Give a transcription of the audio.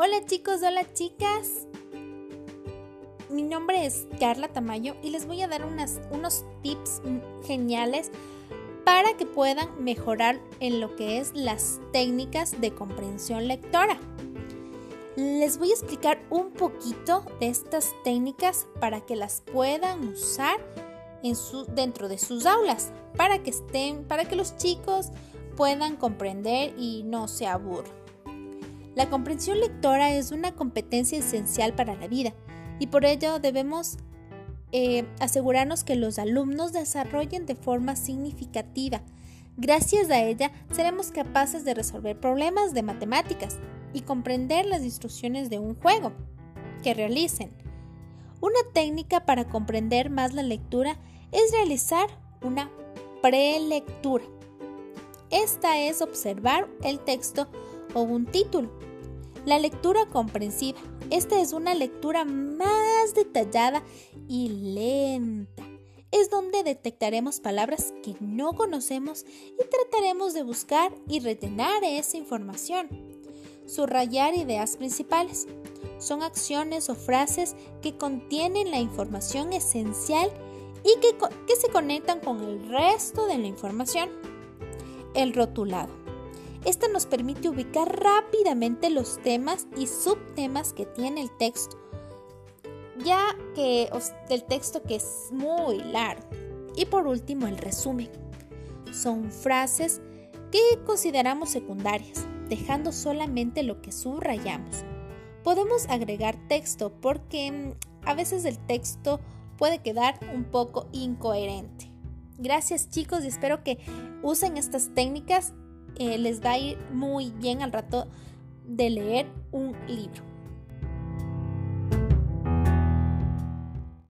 Hola chicos, hola chicas. Mi nombre es Carla Tamayo y les voy a dar unos tips geniales para que puedan mejorar en lo que es las técnicas de comprensión lectora. Les voy a explicar un poquito de estas técnicas para que las puedan usar en su, dentro de sus aulas, para que estén, para que los chicos puedan comprender y no se aburran. La comprensión lectora es una competencia esencial para la vida y por ello debemos eh, asegurarnos que los alumnos desarrollen de forma significativa. Gracias a ella seremos capaces de resolver problemas de matemáticas y comprender las instrucciones de un juego que realicen. Una técnica para comprender más la lectura es realizar una prelectura. Esta es observar el texto o un título la lectura comprensiva. Esta es una lectura más detallada y lenta. Es donde detectaremos palabras que no conocemos y trataremos de buscar y retener esa información. Subrayar ideas principales. Son acciones o frases que contienen la información esencial y que, que se conectan con el resto de la información. El rotulado esta nos permite ubicar rápidamente los temas y subtemas que tiene el texto, ya que el texto que es muy largo. Y por último, el resumen. Son frases que consideramos secundarias, dejando solamente lo que subrayamos. Podemos agregar texto porque mm, a veces el texto puede quedar un poco incoherente. Gracias chicos y espero que usen estas técnicas eh, les va a ir muy bien al rato de leer un libro.